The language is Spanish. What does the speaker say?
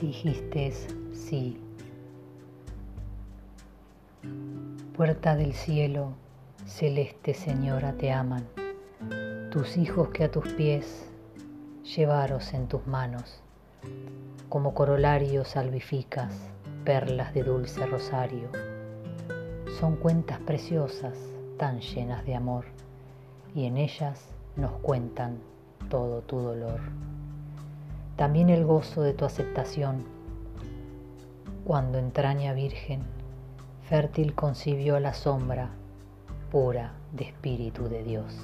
dijiste sí. Puerta del cielo, celeste señora, te aman. Tus hijos que a tus pies llevaros en tus manos, como corolarios salvificas, perlas de dulce rosario. Son cuentas preciosas, tan llenas de amor, y en ellas nos cuentan todo tu dolor también el gozo de tu aceptación. Cuando entraña virgen, fértil concibió la sombra pura de Espíritu de Dios.